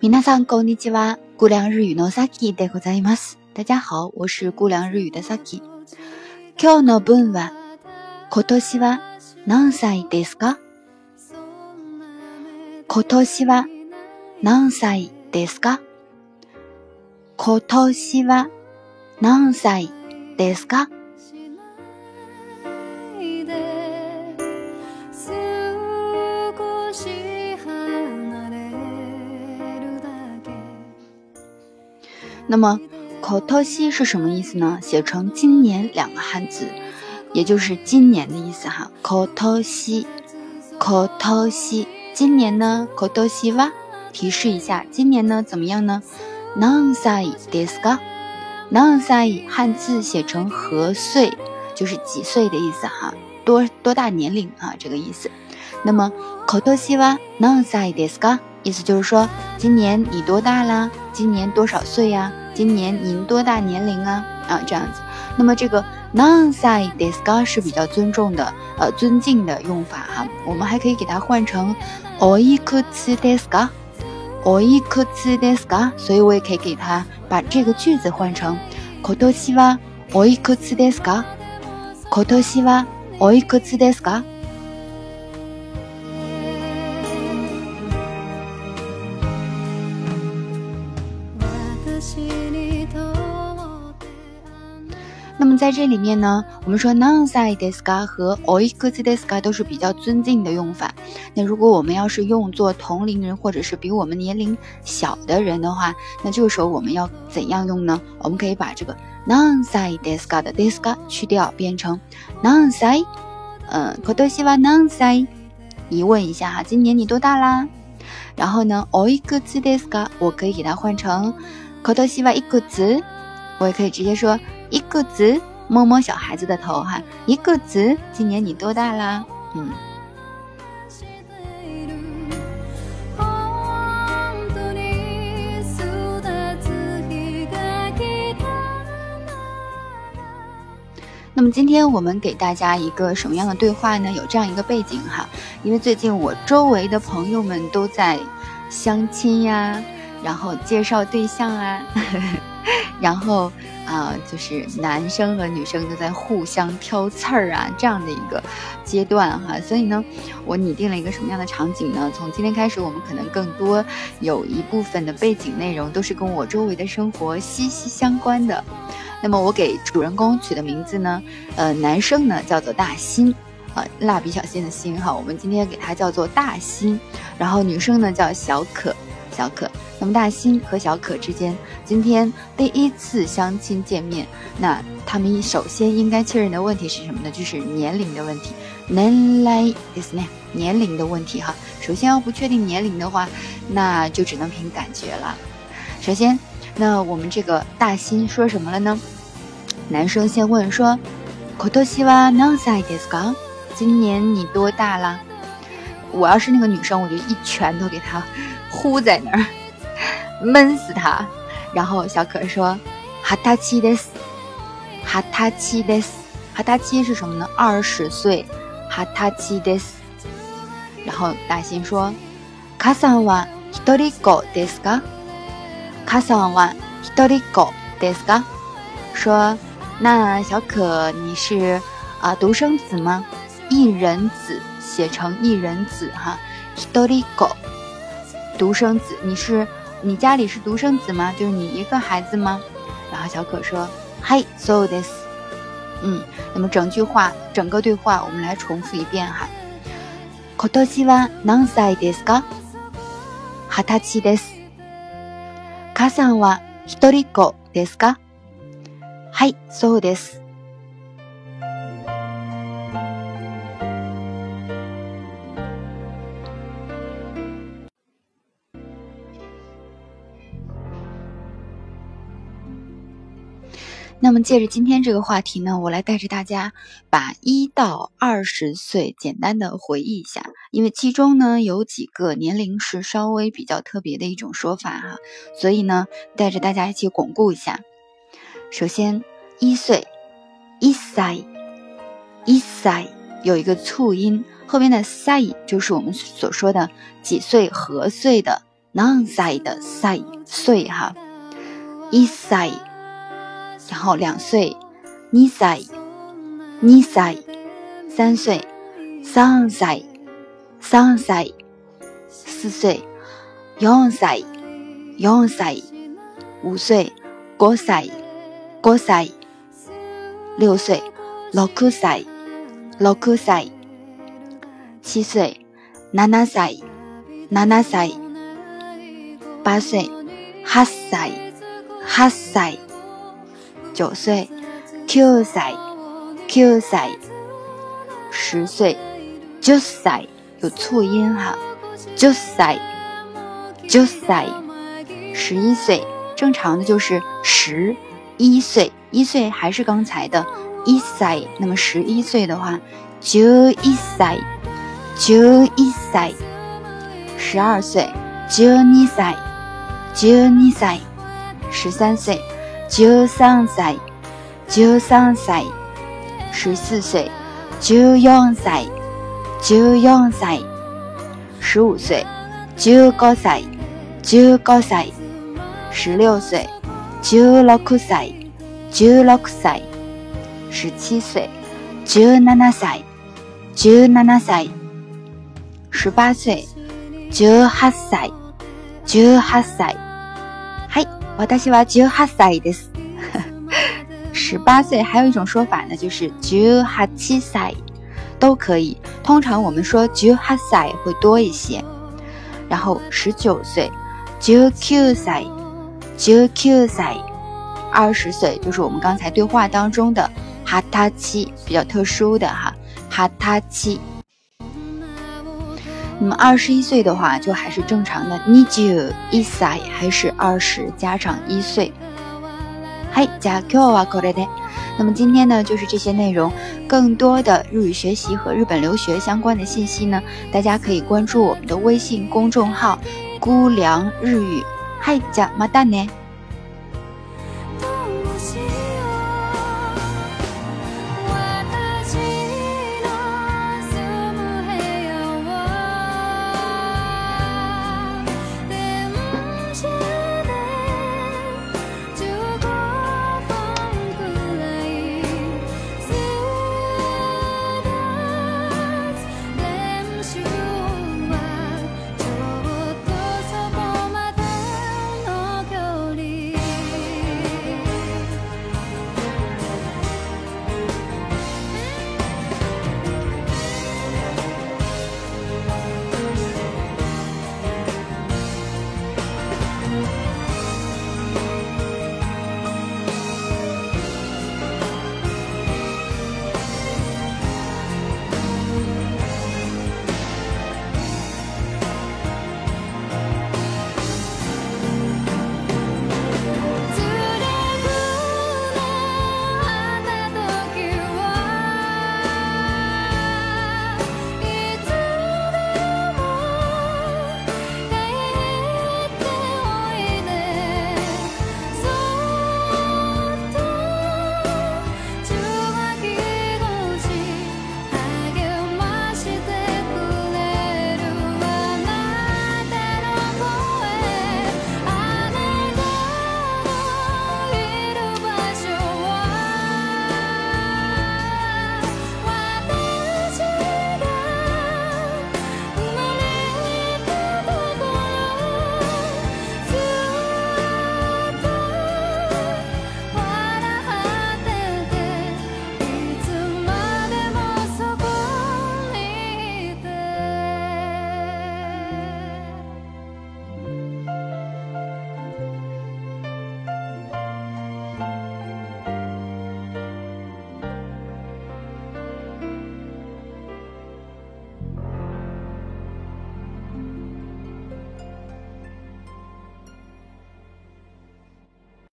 皆さんこんにちは。姑凉日语のさきでございます。大家好，我是姑凉日语的 Saki。今日の文は今年は何歳ですか？今年は何歳ですか？今年は何歳ですか？那么，kotoshi 是什么意思呢？写成今年两个汉字，也就是今年的意思哈。kotoshi，kotoshi，今年呢？kotoshi wa，提示一下，今年呢怎么样呢？nansai desu ka？nansai 汉字写成何岁，就是几岁的意思哈，多多大年龄啊？这个意思。那么，kotoshi wa nansai desu ka？意思就是说，今年你多大啦？今年多少岁呀？今年您多大年龄啊？啊，这样子。那么这个 nansai desu 是比较尊重的，呃，尊敬的用法哈。我们还可以给它换成 oikuts desu oikutsu desu 所以我也可以给它把这个句子换成 kotoshi wa oikuts desu ka？kotoshi wa oikuts desu ka？在这里面呢，我们说 nansai desu 和 oikuzu desu 都是比较尊敬的用法。那如果我们要是用作同龄人或者是比我们年龄小的人的话，那这个时候我们要怎样用呢？我们可以把这个 nansai desu 的 desu 去掉，变成 nansai。嗯，kotoshi wa nansai。疑问一下哈，今年你多大啦？然后呢，oikuzu desu 我可以给它换成 kotoshi wa ikuzu。我也可以直接说。一个字，摸摸小孩子的头哈。一个字，今年你多大啦？嗯。那么今天我们给大家一个什么样的对话呢？有这样一个背景哈，因为最近我周围的朋友们都在相亲呀，然后介绍对象啊，呵呵然后。啊，就是男生和女生都在互相挑刺儿啊，这样的一个阶段哈，所以呢，我拟定了一个什么样的场景呢？从今天开始，我们可能更多有一部分的背景内容都是跟我周围的生活息息相关的。那么，我给主人公取的名字呢，呃，男生呢叫做大新，啊，蜡笔小新的新哈，我们今天给他叫做大新，然后女生呢叫小可，小可。那么大新和小可之间今天第一次相亲见面，那他们首先应该确认的问题是什么呢？就是年龄的问题。年来 is 呢？年龄的问题哈。首先要不确定年龄的话，那就只能凭感觉了。首先，那我们这个大新说什么了呢？男生先问说：“今年は何歳ですか？今年你多大了？”我要是那个女生，我就一拳头给他呼在那儿。 闷死他！然后小可说：“哈塔七的斯，哈塔七的斯，哈塔七是什么呢？二十岁，哈塔七的斯。”然后大新说：“卡桑瓦一人狗ですか？卡桑瓦一人狗ですか？”说：“那小可你是啊独生子吗？一人子写成一人子哈，一人狗，独生子，你是？” 你家里是独生子吗？就是你一个孩子吗？然后小可说：“嗨，so this，嗯，那么整句话，整个对话，我们来重复一遍哈。今年は何歳ですか？二十歳です。母さんは一人っ子ですか？はい、そうです。 那么，借着今天这个话题呢，我来带着大家把一到二十岁简单的回忆一下，因为其中呢有几个年龄是稍微比较特别的一种说法哈，所以呢带着大家一起巩固一下。首先，一岁，一歳，一歳有一个促音，后边的歳就是我们所说的几岁、何岁的何歳的歳岁哈，一歳，然后两岁，二歳，二歳，三岁，三歳，三歳，四岁，四歳，四歳，五岁，五歳，五歳，六岁，六歳，六歳，七岁，七歳，七歳。八岁，八歳，八歳；九岁，九歳，九歳；十岁，九歳，有促音哈，九歳，九歳；十一岁，正常的就是十一岁，一岁还是刚才的一歳，那么十一岁的话，九一歳，九一歳；十二岁，九二歳。十二歳，十三岁；十三歳，十三歳；十四岁；十四歳，十四歳；十五岁；十五歳，十五歳；十六岁；十六歳，十六歳；十七岁；十七歳，十七歳；十八岁；十八歳，十八歳。我大西娃九哈歳的，十八岁。还有一种说法呢，就是九哈七歳都可以。通常我们说九哈歳会多一些。然后十九岁，九九歳，九九歳。二十岁就是我们刚才对话当中的哈他七，比较特殊的哈哈他七。那么二十一岁的话，就还是正常的。你就一歳还是二十加上一岁。嗨，加 Q 啊，过来的。那么今天呢，就是这些内容。更多的日语学习和日本留学相关的信息呢，大家可以关注我们的微信公众号“姑凉日语”。嗨，加马达呢。